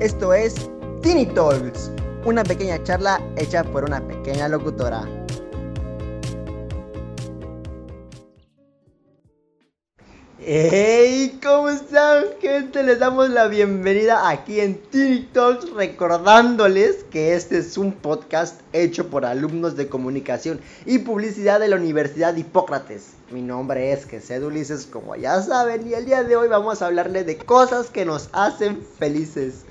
Esto es Tiny Talks, una pequeña charla hecha por una pequeña locutora. ¡Hey! ¿Cómo están, gente? Les damos la bienvenida aquí en Tiny Talks, recordándoles que este es un podcast hecho por alumnos de comunicación y publicidad de la Universidad Hipócrates. Mi nombre es Jesús Ulises, como ya saben, y el día de hoy vamos a hablarles de cosas que nos hacen felices.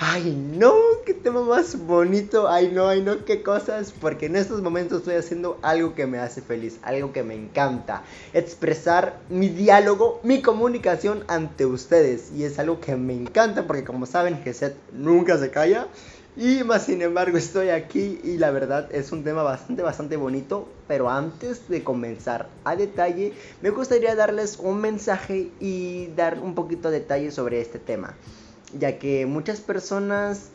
Ay, no, qué tema más bonito. Ay, no, ay, no, qué cosas. Porque en estos momentos estoy haciendo algo que me hace feliz, algo que me encanta. Expresar mi diálogo, mi comunicación ante ustedes. Y es algo que me encanta porque, como saben, Geset nunca se calla. Y más sin embargo, estoy aquí y la verdad es un tema bastante, bastante bonito. Pero antes de comenzar a detalle, me gustaría darles un mensaje y dar un poquito de detalle sobre este tema ya que muchas personas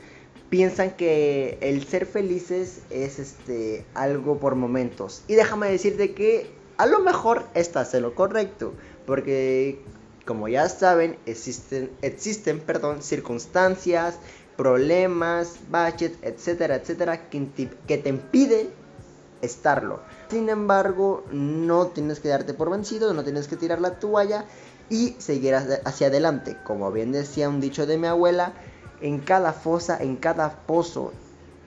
piensan que el ser felices es este algo por momentos. Y déjame decirte que a lo mejor estás en lo correcto, porque como ya saben, existen existen, perdón, circunstancias, problemas, budget, etcétera, etcétera que te, que te impiden estarlo. Sin embargo, no tienes que darte por vencido, no tienes que tirar la toalla y seguir hacia adelante. Como bien decía un dicho de mi abuela, en cada fosa, en cada pozo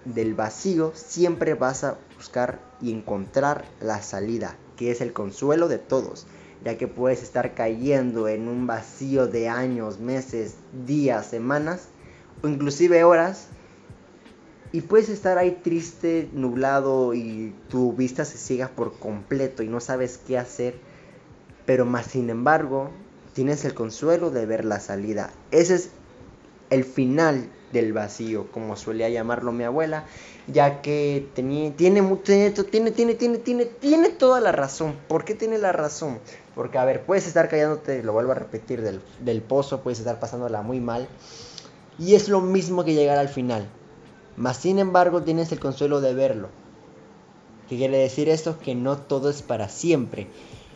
del vacío, siempre vas a buscar y encontrar la salida, que es el consuelo de todos, ya que puedes estar cayendo en un vacío de años, meses, días, semanas o inclusive horas y puedes estar ahí triste, nublado y tu vista se ciega por completo y no sabes qué hacer, pero más sin embargo tienes el consuelo de ver la salida. Ese es el final del vacío, como solía llamarlo mi abuela, ya que tiene, tiene, tiene, tiene, tiene, tiene, toda la razón. ¿Por qué tiene la razón? Porque, a ver, puedes estar callándote, lo vuelvo a repetir, del, del pozo, puedes estar pasándola muy mal. Y es lo mismo que llegar al final. Mas, sin embargo, tienes el consuelo de verlo. ¿Qué quiere decir esto? Que no todo es para siempre.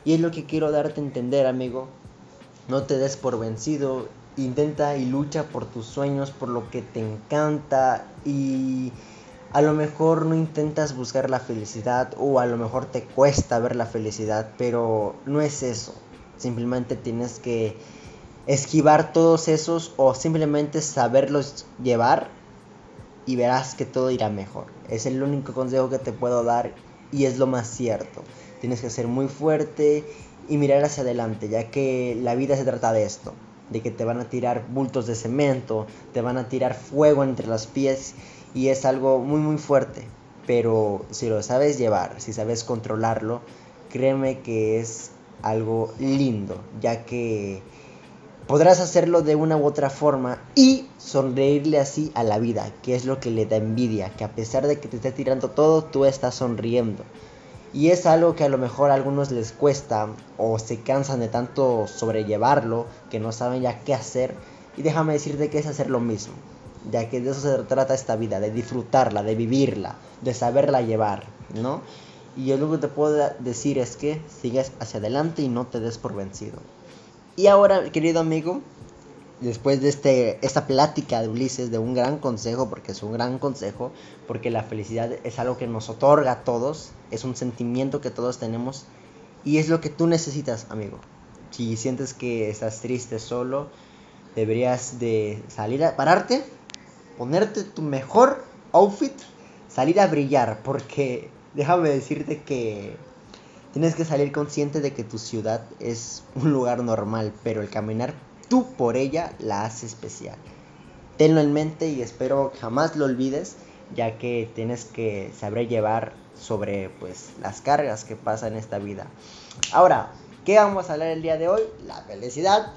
Y es lo que quiero darte a entender, amigo, no te des por vencido, intenta y lucha por tus sueños, por lo que te encanta y a lo mejor no intentas buscar la felicidad o a lo mejor te cuesta ver la felicidad, pero no es eso. Simplemente tienes que esquivar todos esos o simplemente saberlos llevar y verás que todo irá mejor. Es el único consejo que te puedo dar y es lo más cierto. Tienes que ser muy fuerte y mirar hacia adelante, ya que la vida se trata de esto, de que te van a tirar bultos de cemento, te van a tirar fuego entre los pies y es algo muy muy fuerte, pero si lo sabes llevar, si sabes controlarlo, créeme que es algo lindo, ya que podrás hacerlo de una u otra forma y sonreírle así a la vida, que es lo que le da envidia, que a pesar de que te esté tirando todo, tú estás sonriendo. Y es algo que a lo mejor a algunos les cuesta o se cansan de tanto sobrellevarlo que no saben ya qué hacer. Y déjame decirte que es hacer lo mismo, ya que de eso se trata esta vida, de disfrutarla, de vivirla, de saberla llevar, ¿no? Y yo lo que te puedo decir es que sigas hacia adelante y no te des por vencido. Y ahora, querido amigo, después de este, esta plática de Ulises, de un gran consejo, porque es un gran consejo, porque la felicidad es algo que nos otorga a todos, es un sentimiento que todos tenemos y es lo que tú necesitas, amigo. Si sientes que estás triste solo, deberías de salir a pararte, ponerte tu mejor outfit, salir a brillar, porque déjame decirte que tienes que salir consciente de que tu ciudad es un lugar normal, pero el caminar tú por ella la hace especial. Tenlo en mente y espero jamás lo olvides, ya que tienes que saber llevar sobre pues las cargas que pasan en esta vida. Ahora, ¿qué vamos a hablar el día de hoy? La felicidad.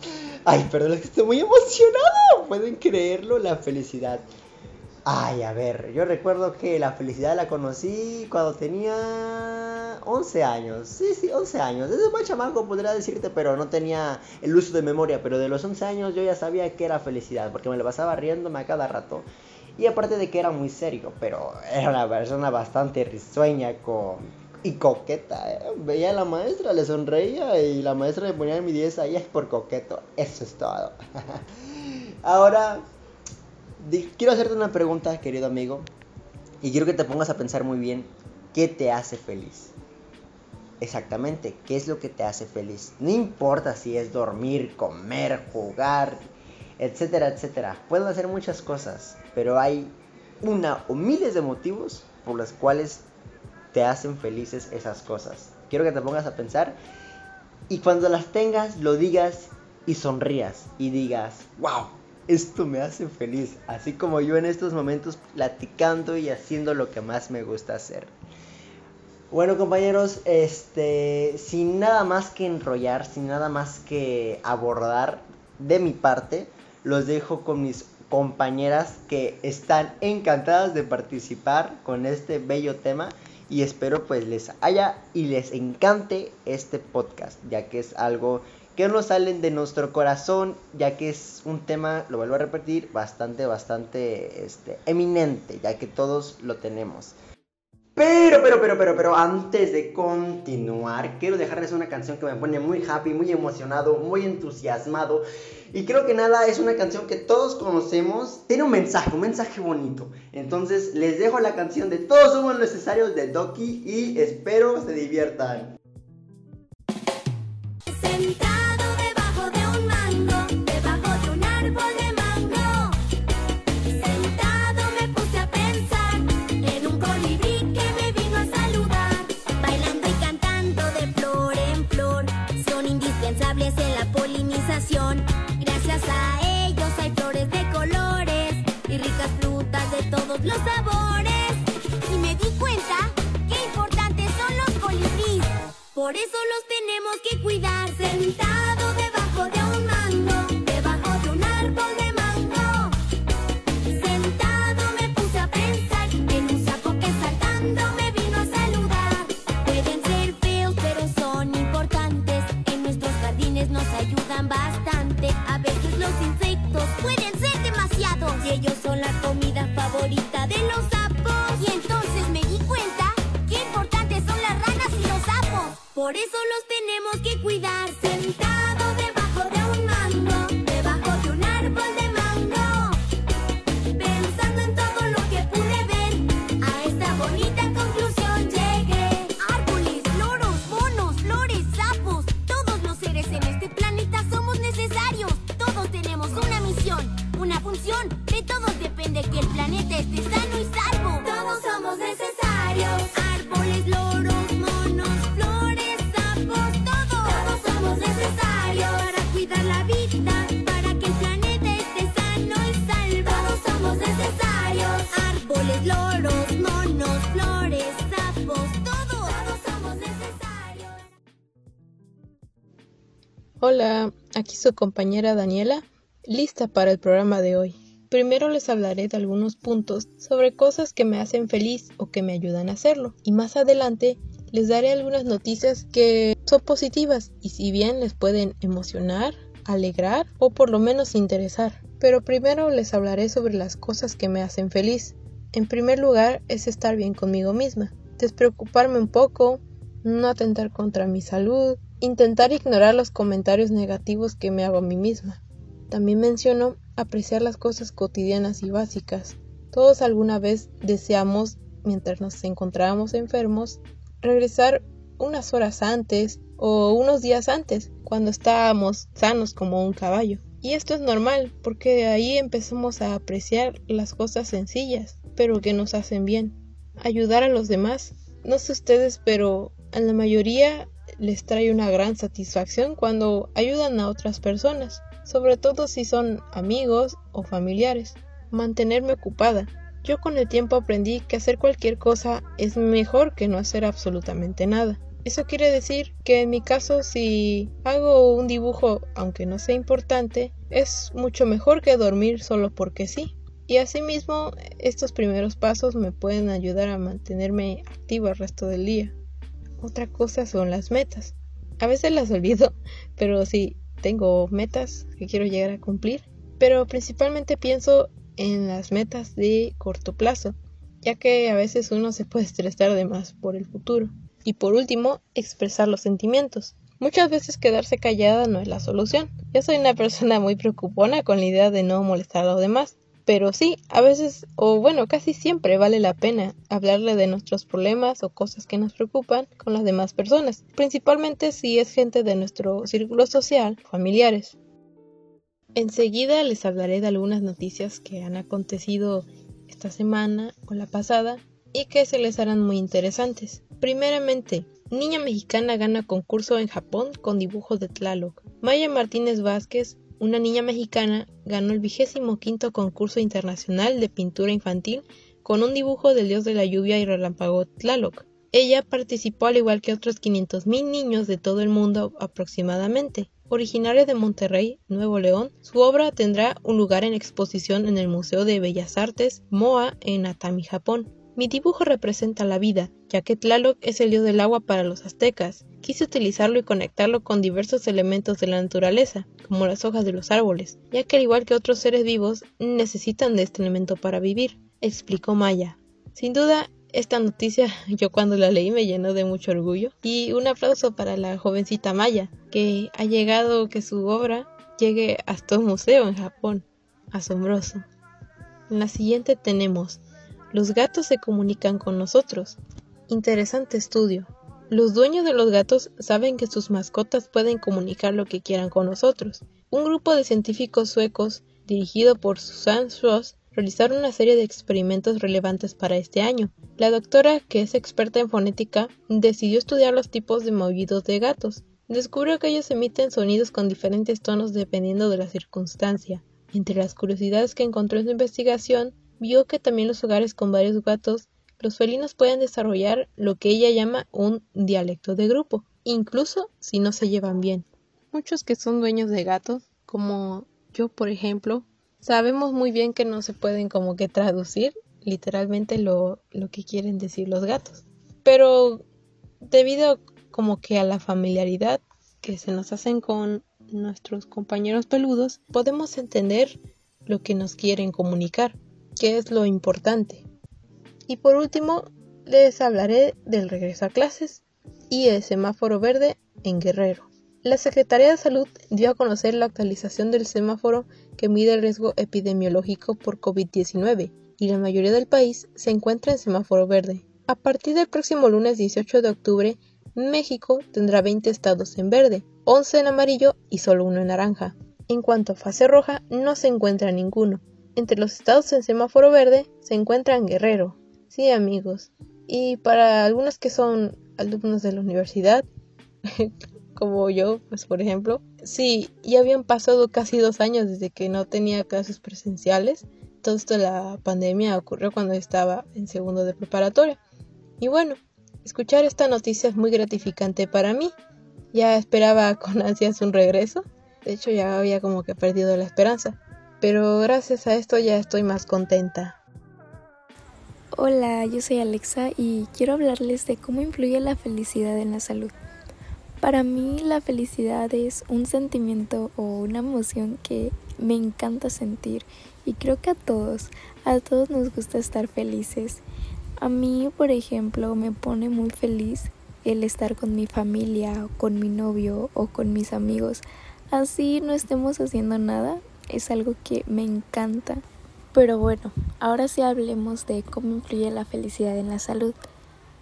Ay, perdón, es que estoy muy emocionado. ¿Pueden creerlo? La felicidad. Ay, a ver, yo recuerdo que la felicidad la conocí cuando tenía 11 años. Sí, sí, 11 años. Desde más chamaco podría decirte, pero no tenía el uso de memoria. Pero de los 11 años yo ya sabía que era felicidad, porque me lo pasaba riéndome a cada rato. Y aparte de que era muy serio, pero era una persona bastante risueña con... y coqueta. ¿eh? Veía a la maestra, le sonreía y la maestra le ponía mi 10 ahí es por coqueto. Eso es todo. Ahora quiero hacerte una pregunta, querido amigo, y quiero que te pongas a pensar muy bien, ¿qué te hace feliz? Exactamente, ¿qué es lo que te hace feliz? No importa si es dormir, comer, jugar, etcétera, etcétera. Pueden hacer muchas cosas, pero hay una o miles de motivos por los cuales te hacen felices esas cosas. Quiero que te pongas a pensar y cuando las tengas lo digas y sonrías y digas, wow, esto me hace feliz, así como yo en estos momentos platicando y haciendo lo que más me gusta hacer. Bueno compañeros, este, sin nada más que enrollar, sin nada más que abordar de mi parte, los dejo con mis compañeras que están encantadas de participar con este bello tema y espero pues les haya y les encante este podcast, ya que es algo que nos salen de nuestro corazón, ya que es un tema, lo vuelvo a repetir, bastante, bastante este, eminente, ya que todos lo tenemos. Pero, pero, pero, pero, pero, antes de continuar, quiero dejarles una canción que me pone muy happy, muy emocionado, muy entusiasmado. Y creo que nada, es una canción que todos conocemos. Tiene un mensaje, un mensaje bonito. Entonces, les dejo la canción de Todos somos necesarios de Doki y espero se diviertan. Los sabores. Y me di cuenta qué importantes son los colibríes. Por eso los tenemos que cuidar sentado debajo de un mango, debajo de un árbol de mango. Sentado me puse a pensar en un sapo que saltando me vino a saludar. Pueden ser feos, pero son importantes. En nuestros jardines nos ayudan bastante. A veces los insectos pueden Hola, aquí su compañera Daniela, lista para el programa de hoy. Primero les hablaré de algunos puntos sobre cosas que me hacen feliz o que me ayudan a hacerlo y más adelante les daré algunas noticias que son positivas y si bien les pueden emocionar, alegrar o por lo menos interesar. Pero primero les hablaré sobre las cosas que me hacen feliz. En primer lugar es estar bien conmigo misma, despreocuparme un poco, no atentar contra mi salud, intentar ignorar los comentarios negativos que me hago a mí misma. También menciono apreciar las cosas cotidianas y básicas. Todos alguna vez deseamos, mientras nos encontrábamos enfermos, regresar unas horas antes o unos días antes, cuando estábamos sanos como un caballo. Y esto es normal, porque de ahí empezamos a apreciar las cosas sencillas, pero que nos hacen bien. Ayudar a los demás. No sé ustedes, pero a la mayoría les trae una gran satisfacción cuando ayudan a otras personas sobre todo si son amigos o familiares. Mantenerme ocupada. Yo con el tiempo aprendí que hacer cualquier cosa es mejor que no hacer absolutamente nada. Eso quiere decir que en mi caso si hago un dibujo aunque no sea importante, es mucho mejor que dormir solo porque sí. Y asimismo, estos primeros pasos me pueden ayudar a mantenerme activo el resto del día. Otra cosa son las metas. A veces las olvido, pero sí, tengo metas que quiero llegar a cumplir, pero principalmente pienso en las metas de corto plazo, ya que a veces uno se puede estresar de más por el futuro. Y por último, expresar los sentimientos. Muchas veces quedarse callada no es la solución. Yo soy una persona muy preocupona con la idea de no molestar a los demás, Pero sí, a veces, o bueno, casi siempre vale la pena hablarle de nuestros problemas o cosas que nos preocupan con las demás personas, principalmente si es gente de nuestro círculo social, familiares. Enseguida les hablaré de algunas noticias que han acontecido esta semana o la pasada y que se les harán muy interesantes. Primeramente, niña mexicana gana concurso en Japón con dibujos de Tlaloc. Maya Martínez Vázquez una niña mexicana ganó el vigésimo quinto concurso internacional de pintura infantil con un dibujo del dios de la lluvia y relámpago Tlaloc. Ella participó al igual que otros 500.000 niños de todo el mundo aproximadamente. Originaria de Monterrey, Nuevo León, su obra tendrá un lugar en exposición en el Museo de Bellas Artes MOA en Atami, Japón. Mi dibujo representa la vida, ya que Tlaloc es el dios del agua para los aztecas. Quise utilizarlo y conectarlo con diversos elementos de la naturaleza, como las hojas de los árboles, ya que al igual que otros seres vivos, necesitan de este elemento para vivir, explicó Maya. Sin duda, esta noticia yo cuando la leí me llenó de mucho orgullo y un aplauso para la jovencita Maya, que ha llegado que su obra llegue hasta un museo en Japón. Asombroso. En la siguiente tenemos los gatos se comunican con nosotros. Interesante estudio. Los dueños de los gatos saben que sus mascotas pueden comunicar lo que quieran con nosotros. Un grupo de científicos suecos, dirigido por Susan Schloss, realizaron una serie de experimentos relevantes para este año. La doctora, que es experta en fonética, decidió estudiar los tipos de maullidos de gatos. Descubrió que ellos emiten sonidos con diferentes tonos dependiendo de la circunstancia. Entre las curiosidades que encontró en su investigación vio que también los hogares con varios gatos, los felinos pueden desarrollar lo que ella llama un dialecto de grupo, incluso si no se llevan bien. Muchos que son dueños de gatos, como yo por ejemplo, sabemos muy bien que no se pueden como que traducir literalmente lo, lo que quieren decir los gatos. Pero debido como que a la familiaridad que se nos hacen con nuestros compañeros peludos, podemos entender lo que nos quieren comunicar que es lo importante. Y por último, les hablaré del regreso a clases y el semáforo verde en Guerrero. La Secretaría de Salud dio a conocer la actualización del semáforo que mide el riesgo epidemiológico por COVID-19 y la mayoría del país se encuentra en semáforo verde. A partir del próximo lunes 18 de octubre, México tendrá 20 estados en verde, 11 en amarillo y solo uno en naranja. En cuanto a fase roja, no se encuentra ninguno. Entre los estados en semáforo verde se encuentran Guerrero. Sí, amigos. Y para algunos que son alumnos de la universidad, como yo, pues por ejemplo, sí, ya habían pasado casi dos años desde que no tenía clases presenciales. Todo esto la pandemia ocurrió cuando estaba en segundo de preparatoria. Y bueno, escuchar esta noticia es muy gratificante para mí. Ya esperaba con ansias un regreso. De hecho, ya había como que perdido la esperanza pero gracias a esto ya estoy más contenta. Hola, yo soy Alexa y quiero hablarles de cómo influye la felicidad en la salud. Para mí la felicidad es un sentimiento o una emoción que me encanta sentir y creo que a todos, a todos nos gusta estar felices. A mí, por ejemplo, me pone muy feliz el estar con mi familia, o con mi novio o con mis amigos. Así no estemos haciendo nada, es algo que me encanta. Pero bueno, ahora sí hablemos de cómo influye la felicidad en la salud.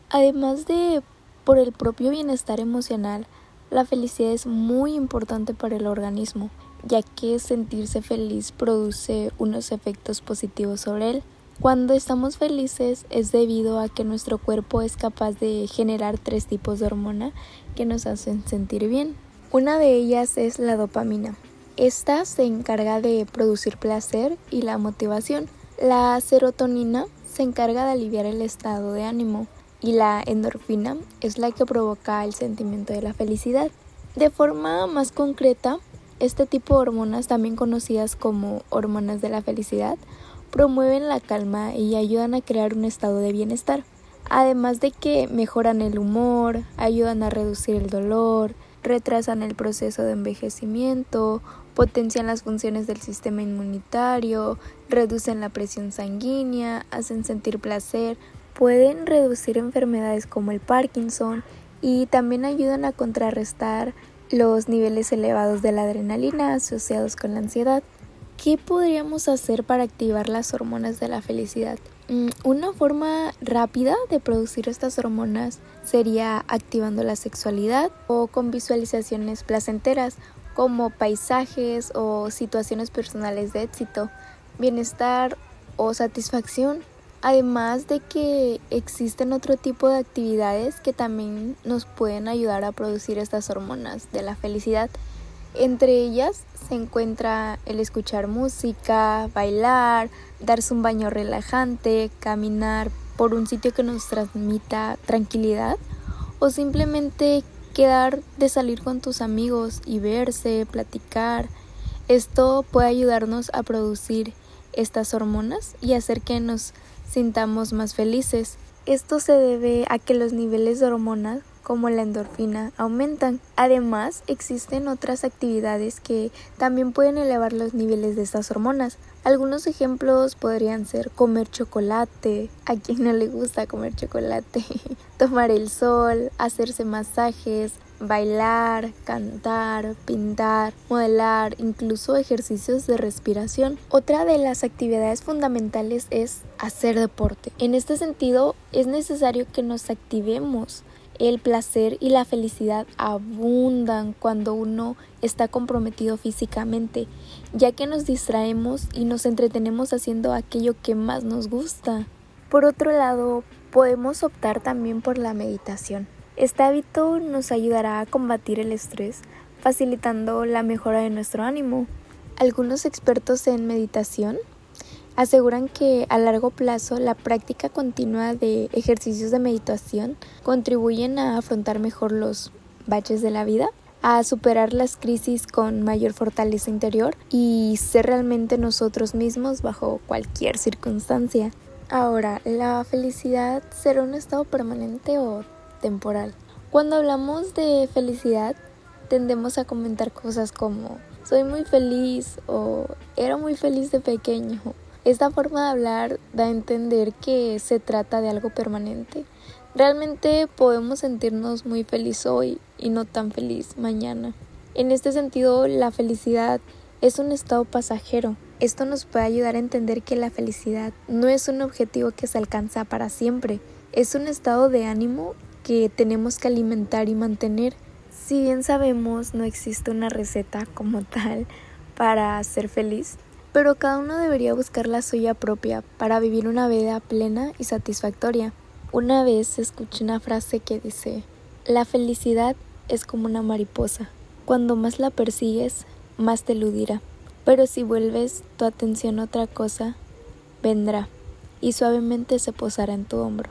Además de por el propio bienestar emocional, la felicidad es muy importante para el organismo, ya que sentirse feliz produce unos efectos positivos sobre él. Cuando estamos felices es debido a que nuestro cuerpo es capaz de generar tres tipos de hormona que nos hacen sentir bien. Una de ellas es la dopamina, esta se encarga de producir placer y la motivación. La serotonina se encarga de aliviar el estado de ánimo y la endorfina es la que provoca el sentimiento de la felicidad. De forma más concreta, este tipo de hormonas, también conocidas como hormonas de la felicidad, promueven la calma y ayudan a crear un estado de bienestar. Además de que mejoran el humor, ayudan a reducir el dolor, retrasan el proceso de envejecimiento, potencian las funciones del sistema inmunitario, reducen la presión sanguínea, hacen sentir placer, pueden reducir enfermedades como el Parkinson y también ayudan a contrarrestar los niveles elevados de la adrenalina asociados con la ansiedad. ¿qué podríamos hacer para activar las hormonas de la felicidad? Mm, una forma rápida de producir estas hormonas sería activando la sexualidad o con visualizaciones placenteras como paisajes o situaciones personales de éxito, bienestar o satisfacción. Además de que existen otro tipo de actividades que también nos pueden ayudar a producir estas hormonas de la felicidad. Entre ellas se encuentra el escuchar música, bailar, darse un baño relajante, caminar por un sitio que nos transmita tranquilidad o simplemente quedar de salir con tus amigos y verse, platicar. Esto puede ayudarnos a producir estas hormonas y hacer que nos sintamos más felices. Esto se debe a que los niveles de hormonas como la endorfina aumentan. Además, existen otras actividades que también pueden elevar los niveles de estas hormonas. Algunos ejemplos podrían ser comer chocolate, a quien no le gusta comer chocolate, tomar el sol, hacerse masajes, bailar, cantar, pintar, modelar, incluso ejercicios de respiración. Otra de las actividades fundamentales es hacer deporte. En este sentido, es necesario que nos activemos el placer y la felicidad abundan cuando uno está comprometido físicamente, ya que nos distraemos y nos entretenemos haciendo aquello que más nos gusta. Por otro lado, podemos optar también por la meditación. Este hábito nos ayudará a combatir el estrés, facilitando la mejora de nuestro ánimo. Algunos expertos en meditación aseguran que a largo plazo la práctica continua de ejercicios de meditación contribuyen a afrontar mejor los baches de la vida, a superar las crisis con mayor fortaleza interior y ser realmente nosotros mismos bajo cualquier circunstancia. Ahora, ¿la felicidad será un estado permanente o temporal? Cuando hablamos de felicidad, tendemos a comentar cosas como soy muy feliz o era muy feliz de pequeño esta forma de hablar da a entender que se trata de algo permanente. Realmente podemos sentirnos muy feliz hoy y no tan feliz mañana. En este sentido, la felicidad es un estado pasajero. Esto nos puede ayudar a entender que la felicidad no es un objetivo que se alcanza para siempre, es un estado de ánimo que tenemos que alimentar y mantener. Si bien sabemos no existe una receta como tal para ser feliz, pero cada uno debería buscar la suya propia para vivir una vida plena y satisfactoria. Una vez escuché una frase que dice, la felicidad es como una mariposa, cuando más la persigues, más te eludirá, pero si vuelves tu atención a otra cosa, vendrá y suavemente se posará en tu hombro.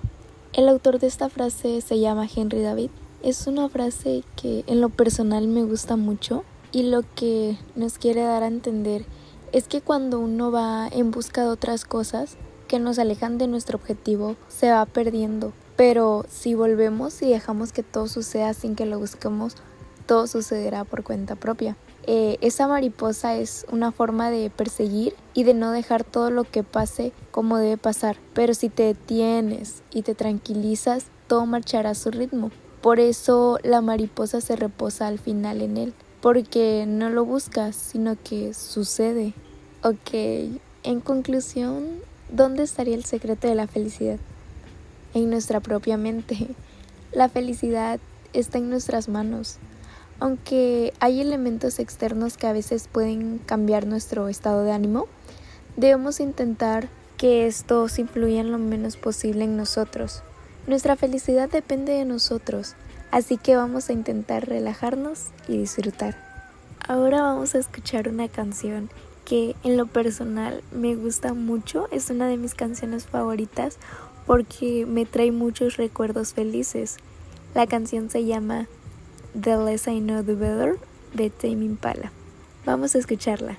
El autor de esta frase se llama Henry David. Es una frase que en lo personal me gusta mucho y lo que nos quiere dar a entender es que cuando uno va en busca de otras cosas que nos alejan de nuestro objetivo, se va perdiendo. Pero si volvemos y dejamos que todo suceda sin que lo busquemos, todo sucederá por cuenta propia. Eh, esa mariposa es una forma de perseguir y de no dejar todo lo que pase como debe pasar. Pero si te detienes y te tranquilizas, todo marchará a su ritmo. Por eso la mariposa se reposa al final en él porque no lo buscas, sino que sucede. Ok, en conclusión, ¿dónde estaría el secreto de la felicidad? En nuestra propia mente. La felicidad está en nuestras manos. Aunque hay elementos externos que a veces pueden cambiar nuestro estado de ánimo, debemos intentar que estos influyan lo menos posible en nosotros. Nuestra felicidad depende de nosotros Así que vamos a intentar relajarnos y disfrutar. Ahora vamos a escuchar una canción que en lo personal me gusta mucho, es una de mis canciones favoritas porque me trae muchos recuerdos felices. La canción se llama The Less I Know The Better de Tame Impala. Vamos a escucharla.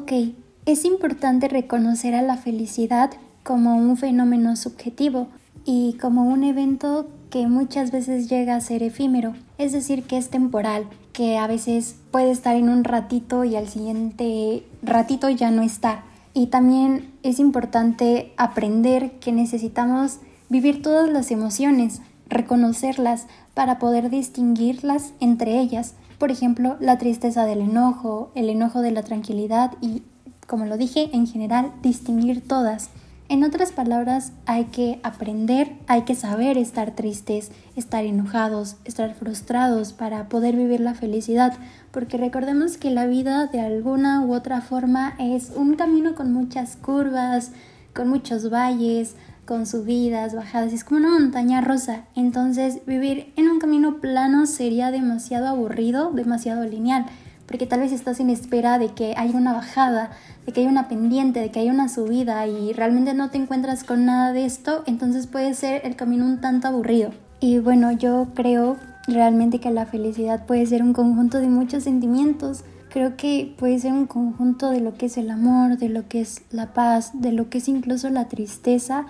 Ok, es importante reconocer a la felicidad como un fenómeno subjetivo y como un evento que muchas veces llega a ser efímero, es decir, que es temporal, que a veces puede estar en un ratito y al siguiente ratito ya no está. Y también es importante aprender que necesitamos vivir todas las emociones, reconocerlas para poder distinguirlas entre ellas. Por ejemplo, la tristeza del enojo, el enojo de la tranquilidad y, como lo dije, en general, distinguir todas. En otras palabras, hay que aprender, hay que saber estar tristes, estar enojados, estar frustrados para poder vivir la felicidad, porque recordemos que la vida de alguna u otra forma es un camino con muchas curvas, con muchos valles, con subidas, bajadas, es como una montaña rosa. Entonces, vivir en un camino plano sería demasiado aburrido, demasiado lineal porque tal vez estás en espera de que haya una bajada, de que haya una pendiente, de que haya una subida y realmente no te encuentras con nada de esto, entonces puede ser el camino un tanto aburrido. Y bueno, yo creo realmente que la felicidad puede ser un conjunto de muchos sentimientos. Creo que puede ser un conjunto de lo que es el amor, de lo que es la paz, de lo que es incluso la tristeza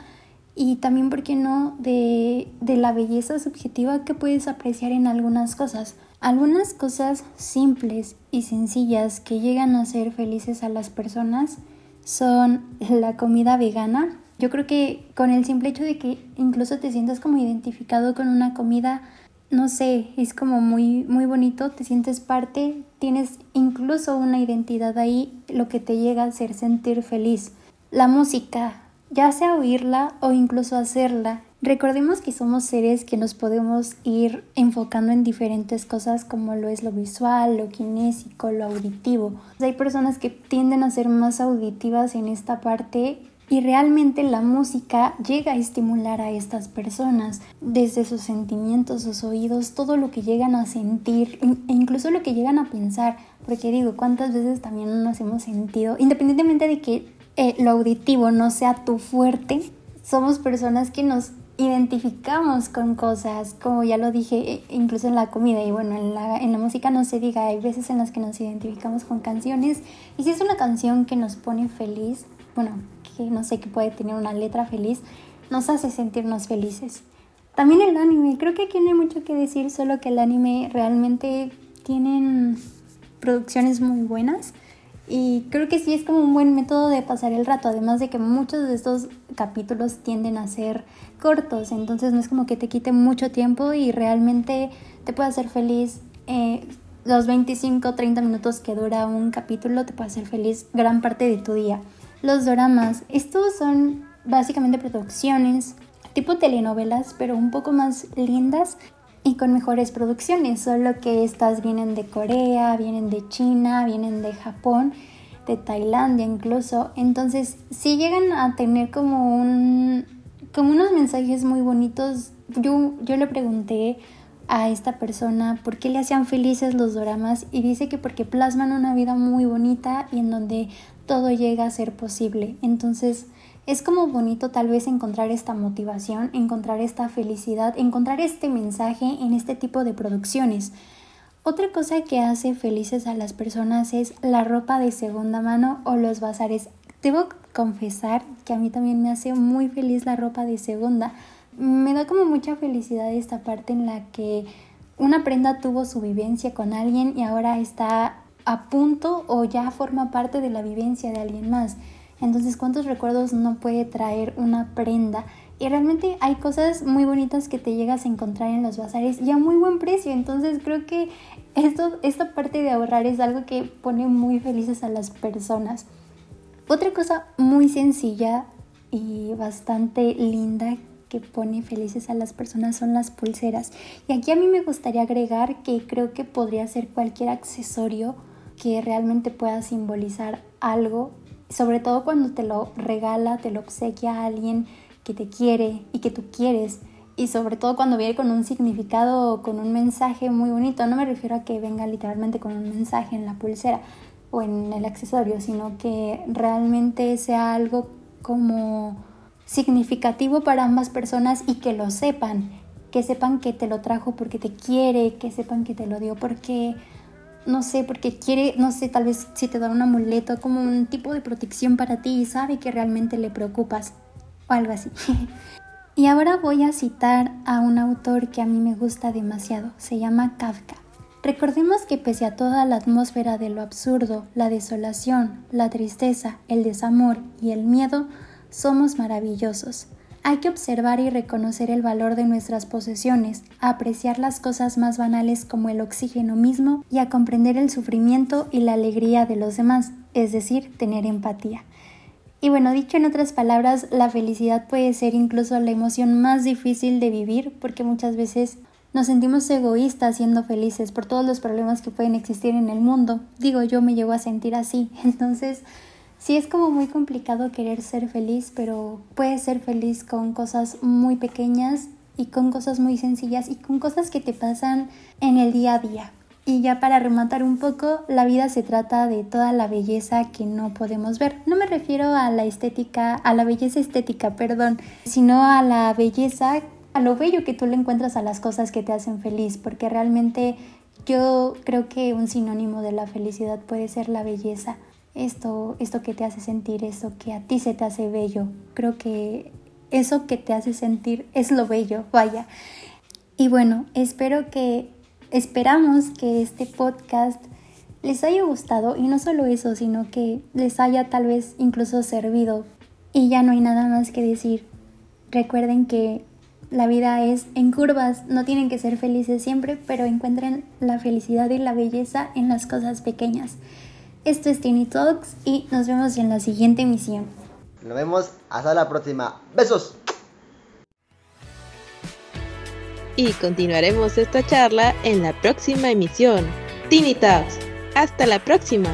y también, ¿por qué no?, de, de la belleza subjetiva que puedes apreciar en algunas cosas. Algunas cosas simples y sencillas que llegan a ser felices a las personas son la comida vegana. Yo creo que con el simple hecho de que incluso te sientas como identificado con una comida, no sé, es como muy muy bonito, te sientes parte, tienes incluso una identidad ahí, lo que te llega a hacer sentir feliz. La música, ya sea oírla o incluso hacerla, Recordemos que somos seres que nos podemos ir enfocando en diferentes cosas como lo es lo visual, lo kinésico, lo auditivo. Hay personas que tienden a ser más auditivas en esta parte y realmente la música llega a estimular a estas personas desde sus sentimientos, sus oídos, todo lo que llegan a sentir e incluso lo que llegan a pensar. Porque digo, ¿cuántas veces también nos hemos sentido, independientemente de que eh, lo auditivo no sea tu fuerte, somos personas que nos identificamos con cosas, como ya lo dije, e, incluso en la comida y bueno, en la, en la música no se diga, hay veces en las que nos identificamos con canciones y si es una canción que nos pone feliz, bueno, que no sé, que puede tener una letra feliz, nos hace sentirnos felices. También el anime, creo que aquí no hay mucho que decir, solo que el anime realmente tienen producciones muy buenas y creo que sí es como un buen método de pasar el rato, además de que muchos de estos capítulos tienden a ser cortos, entonces no es como que te quite mucho tiempo y realmente te puede hacer feliz. Eh, los 25 30 minutos que dura un capítulo te puede hacer feliz gran parte de tu día. Los doramas, estos son básicamente producciones tipo telenovelas, pero un poco más lindas y con mejores producciones, solo que estas vienen de Corea, vienen de China, vienen de Japón, de Tailandia incluso. Entonces, si llegan a tener como un como unos mensajes muy bonitos. Yo, yo le pregunté a esta persona por qué le hacían felices los dramas y dice que porque plasman una vida muy bonita y en donde todo llega a ser posible. Entonces, es como bonito tal vez encontrar esta motivación, encontrar esta felicidad, encontrar este mensaje en este tipo de producciones. Otra cosa que hace felices a las personas es la ropa de segunda mano o los bazares. Debo confesar que a mí también me hace muy feliz la ropa de segunda. Me da como mucha felicidad esta parte en la que una prenda tuvo su vivencia con alguien y ahora está a punto o ya forma parte de la vivencia de alguien más. Entonces, ¿cuántos recuerdos no puede traer una prenda? Y realmente hay cosas muy bonitas que te llegas a encontrar en los bazares y a muy buen precio. Entonces creo que esto, esta parte de ahorrar es algo que pone muy felices a las personas. Otra cosa muy sencilla y bastante linda que pone felices a las personas son las pulseras. Y aquí a mí me gustaría agregar que creo que podría ser cualquier accesorio que realmente pueda simbolizar algo sobre todo cuando te lo regala, te lo obsequia a alguien que te quiere y que tú quieres. Y sobre todo cuando viene con un significado o con un mensaje muy bonito. No me refiero a que venga literalmente con un mensaje en la pulsera o en el accesorio, sino que realmente sea algo como significativo para ambas personas y que lo sepan. Que sepan que te lo trajo porque te quiere, que sepan que te lo dio porque no sé, porque quiere, no sé, tal vez si te da un amuleto como un tipo de protección para ti y sabe que realmente le preocupas o algo así. y ahora voy a citar a un autor que a mí me gusta demasiado, se llama Kafka. Recordemos que pese a toda la atmósfera de lo absurdo, la desolación, la tristeza, el desamor y el miedo, somos maravillosos. Hay que observar y reconocer el valor de nuestras posesiones, apreciar las cosas más banales como el oxígeno mismo y a comprender el sufrimiento y la alegría de los demás, es decir, tener empatía. Y bueno, dicho en otras palabras, la felicidad puede ser incluso la emoción más difícil de vivir porque muchas veces nos sentimos egoístas siendo felices por todos los problemas que pueden existir en el mundo. Digo, yo me llevo a sentir así. Entonces, Sí es como muy complicado querer ser feliz, pero puedes ser feliz con cosas muy pequeñas y con cosas muy sencillas y con cosas que te pasan en el día a día. Y ya para rematar un poco, la vida se trata de toda la belleza que no podemos ver. No me refiero a la estética, a la belleza estética, perdón, sino a la belleza, a lo bello que tú le encuentras a las cosas que te hacen feliz, porque realmente yo creo que un sinónimo de la felicidad puede ser la belleza esto, esto que te hace sentir, eso que a ti se te hace bello. Creo que eso que te hace sentir es lo bello, vaya. Y bueno, espero que, esperamos que este podcast les haya gustado y no solo eso, sino que les haya tal vez incluso servido. Y ya no hay nada más que decir. Recuerden que la vida es en curvas, no tienen que ser felices siempre, pero encuentren la felicidad y la belleza en las cosas pequeñas. Esto es Tiny Talks y nos vemos en la siguiente emisión. Nos vemos hasta la próxima. Besos. Y continuaremos esta charla en la próxima emisión. Tiny Talks. Hasta la próxima.